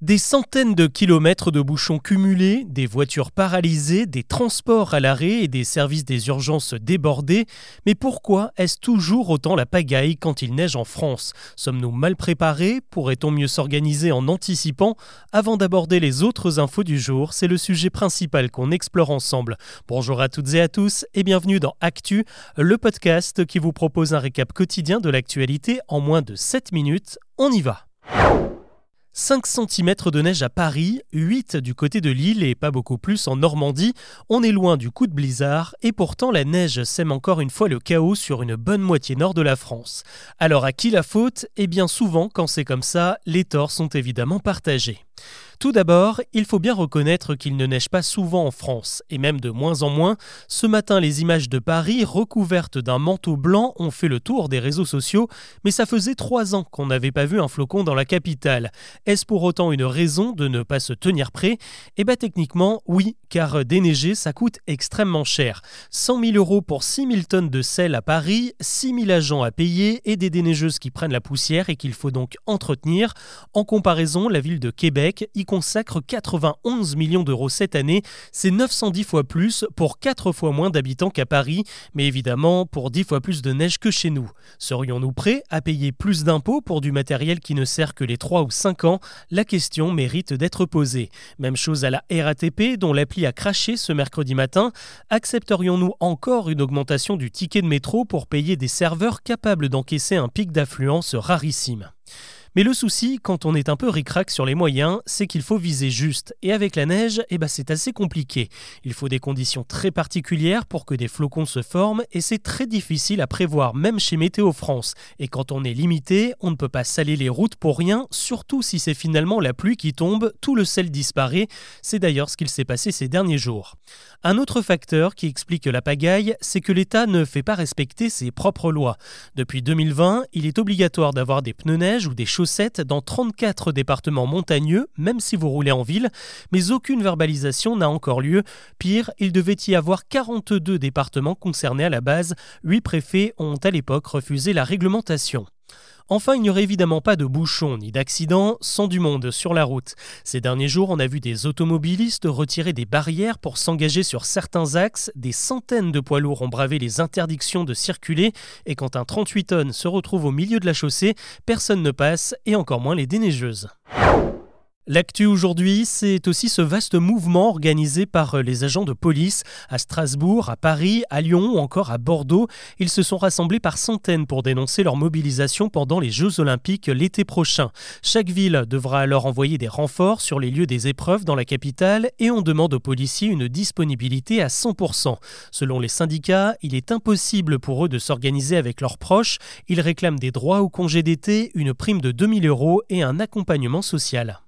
Des centaines de kilomètres de bouchons cumulés, des voitures paralysées, des transports à l'arrêt et des services des urgences débordés. Mais pourquoi est-ce toujours autant la pagaille quand il neige en France? Sommes-nous mal préparés? Pourrait-on mieux s'organiser en anticipant? Avant d'aborder les autres infos du jour, c'est le sujet principal qu'on explore ensemble. Bonjour à toutes et à tous et bienvenue dans Actu, le podcast qui vous propose un récap quotidien de l'actualité en moins de 7 minutes. On y va 5 cm de neige à Paris, 8 du côté de Lille et pas beaucoup plus en Normandie. On est loin du coup de blizzard et pourtant la neige sème encore une fois le chaos sur une bonne moitié nord de la France. Alors à qui la faute? Eh bien souvent quand c'est comme ça, les torts sont évidemment partagés. Tout d'abord, il faut bien reconnaître qu'il ne neige pas souvent en France, et même de moins en moins. Ce matin, les images de Paris, recouvertes d'un manteau blanc, ont fait le tour des réseaux sociaux, mais ça faisait trois ans qu'on n'avait pas vu un flocon dans la capitale. Est-ce pour autant une raison de ne pas se tenir prêt? Eh bien techniquement, oui, car déneiger, ça coûte extrêmement cher. 100 000 euros pour 6 000 tonnes de sel à Paris, 6 000 agents à payer et des déneigeuses qui prennent la poussière et qu'il faut donc entretenir. En comparaison, la ville de Québec y consacre 91 millions d'euros cette année. C'est 910 fois plus pour 4 fois moins d'habitants qu'à Paris, mais évidemment pour 10 fois plus de neige que chez nous. Serions-nous prêts à payer plus d'impôts pour du matériel qui ne sert que les 3 ou 5 ans? La question mérite d'être posée. Même chose à la RATP dont l'appli a craché ce mercredi matin. Accepterions-nous encore une augmentation du ticket de métro pour payer des serveurs capables d'encaisser un pic d'affluence rarissime? Mais le souci, quand on est un peu ricrac sur les moyens, c'est qu'il faut viser juste. Et avec la neige, eh ben c'est assez compliqué. Il faut des conditions très particulières pour que des flocons se forment et c'est très difficile à prévoir, même chez Météo France. Et quand on est limité, on ne peut pas saler les routes pour rien, surtout si c'est finalement la pluie qui tombe, tout le sel disparaît. C'est d'ailleurs ce qu'il s'est passé ces derniers jours. Un autre facteur qui explique la pagaille, c'est que l'État ne fait pas respecter ses propres lois. Depuis 2020, il est obligatoire d'avoir des pneus neige ou des dans 34 départements montagneux, même si vous roulez en ville, mais aucune verbalisation n'a encore lieu. Pire, il devait y avoir 42 départements concernés à la base. 8 préfets ont à l'époque refusé la réglementation. Enfin, il n'y aurait évidemment pas de bouchons ni d'accidents sans du monde sur la route. Ces derniers jours, on a vu des automobilistes retirer des barrières pour s'engager sur certains axes, des centaines de poids lourds ont bravé les interdictions de circuler, et quand un 38 tonnes se retrouve au milieu de la chaussée, personne ne passe, et encore moins les déneigeuses. L'actu aujourd'hui, c'est aussi ce vaste mouvement organisé par les agents de police à Strasbourg, à Paris, à Lyon ou encore à Bordeaux. Ils se sont rassemblés par centaines pour dénoncer leur mobilisation pendant les Jeux olympiques l'été prochain. Chaque ville devra alors envoyer des renforts sur les lieux des épreuves dans la capitale et on demande aux policiers une disponibilité à 100%. Selon les syndicats, il est impossible pour eux de s'organiser avec leurs proches. Ils réclament des droits au congé d'été, une prime de 2000 euros et un accompagnement social.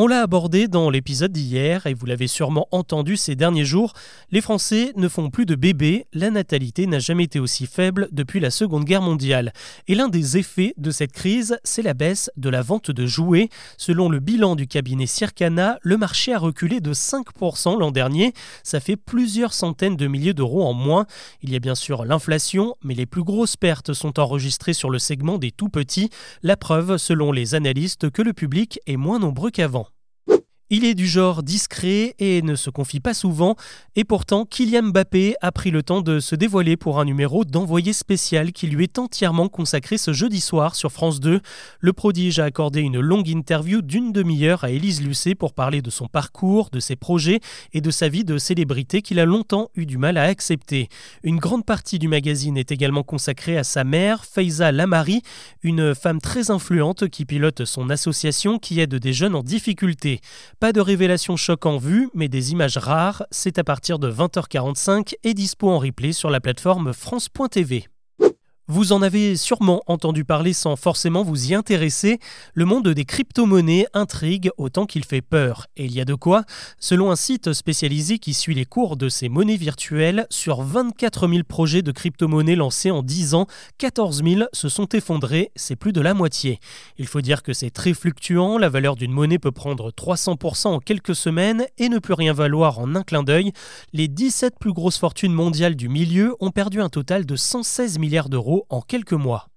On l'a abordé dans l'épisode d'hier et vous l'avez sûrement entendu ces derniers jours, les Français ne font plus de bébés, la natalité n'a jamais été aussi faible depuis la Seconde Guerre mondiale. Et l'un des effets de cette crise, c'est la baisse de la vente de jouets. Selon le bilan du cabinet Circana, le marché a reculé de 5% l'an dernier, ça fait plusieurs centaines de milliers d'euros en moins. Il y a bien sûr l'inflation, mais les plus grosses pertes sont enregistrées sur le segment des tout petits, la preuve selon les analystes que le public est moins nombreux qu'avant. Il est du genre discret et ne se confie pas souvent, et pourtant Kylian Mbappé a pris le temps de se dévoiler pour un numéro d'envoyé spécial qui lui est entièrement consacré ce jeudi soir sur France 2. Le prodige a accordé une longue interview d'une demi-heure à Élise Lucet pour parler de son parcours, de ses projets et de sa vie de célébrité qu'il a longtemps eu du mal à accepter. Une grande partie du magazine est également consacrée à sa mère, Faiza Lamari, une femme très influente qui pilote son association qui aide des jeunes en difficulté. Pas de révélation choc en vue, mais des images rares. C'est à partir de 20h45 et dispo en replay sur la plateforme France.tv. Vous en avez sûrement entendu parler sans forcément vous y intéresser. Le monde des crypto-monnaies intrigue autant qu'il fait peur. Et il y a de quoi Selon un site spécialisé qui suit les cours de ces monnaies virtuelles, sur 24 000 projets de crypto-monnaies lancés en 10 ans, 14 000 se sont effondrés, c'est plus de la moitié. Il faut dire que c'est très fluctuant, la valeur d'une monnaie peut prendre 300% en quelques semaines et ne plus rien valoir en un clin d'œil. Les 17 plus grosses fortunes mondiales du milieu ont perdu un total de 116 milliards d'euros en quelques mois.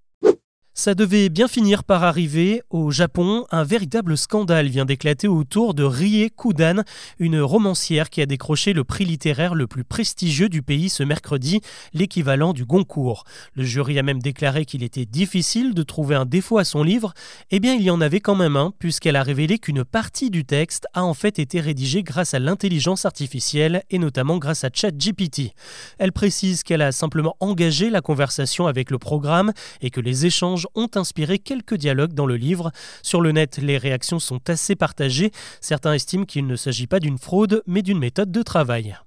Ça devait bien finir par arriver. Au Japon, un véritable scandale vient d'éclater autour de Rie Kudan, une romancière qui a décroché le prix littéraire le plus prestigieux du pays ce mercredi, l'équivalent du Goncourt. Le jury a même déclaré qu'il était difficile de trouver un défaut à son livre. Eh bien, il y en avait quand même un, puisqu'elle a révélé qu'une partie du texte a en fait été rédigée grâce à l'intelligence artificielle et notamment grâce à ChatGPT. Elle précise qu'elle a simplement engagé la conversation avec le programme et que les échanges ont inspiré quelques dialogues dans le livre. Sur le net, les réactions sont assez partagées. Certains estiment qu'il ne s'agit pas d'une fraude, mais d'une méthode de travail.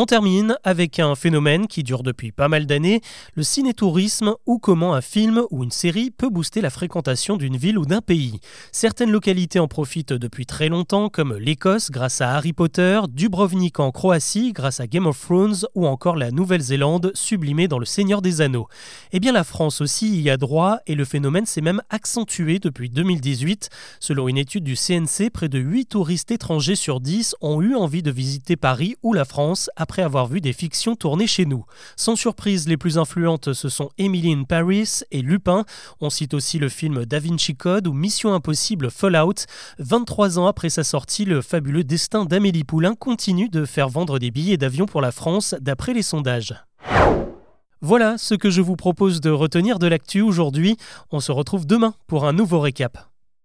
On termine avec un phénomène qui dure depuis pas mal d'années, le cinétourisme ou comment un film ou une série peut booster la fréquentation d'une ville ou d'un pays. Certaines localités en profitent depuis très longtemps comme l'Écosse grâce à Harry Potter, Dubrovnik en Croatie grâce à Game of Thrones ou encore la Nouvelle-Zélande sublimée dans Le Seigneur des Anneaux. Eh bien la France aussi y a droit et le phénomène s'est même accentué depuis 2018. Selon une étude du CNC, près de 8 touristes étrangers sur 10 ont eu envie de visiter Paris ou la France après avoir vu des fictions tournées chez nous. Sans surprise, les plus influentes, ce sont Emily in Paris et Lupin. On cite aussi le film Da Vinci Code ou Mission Impossible Fallout. 23 ans après sa sortie, le fabuleux destin d'Amélie Poulain continue de faire vendre des billets d'avion pour la France d'après les sondages. Voilà ce que je vous propose de retenir de l'actu aujourd'hui. On se retrouve demain pour un nouveau récap.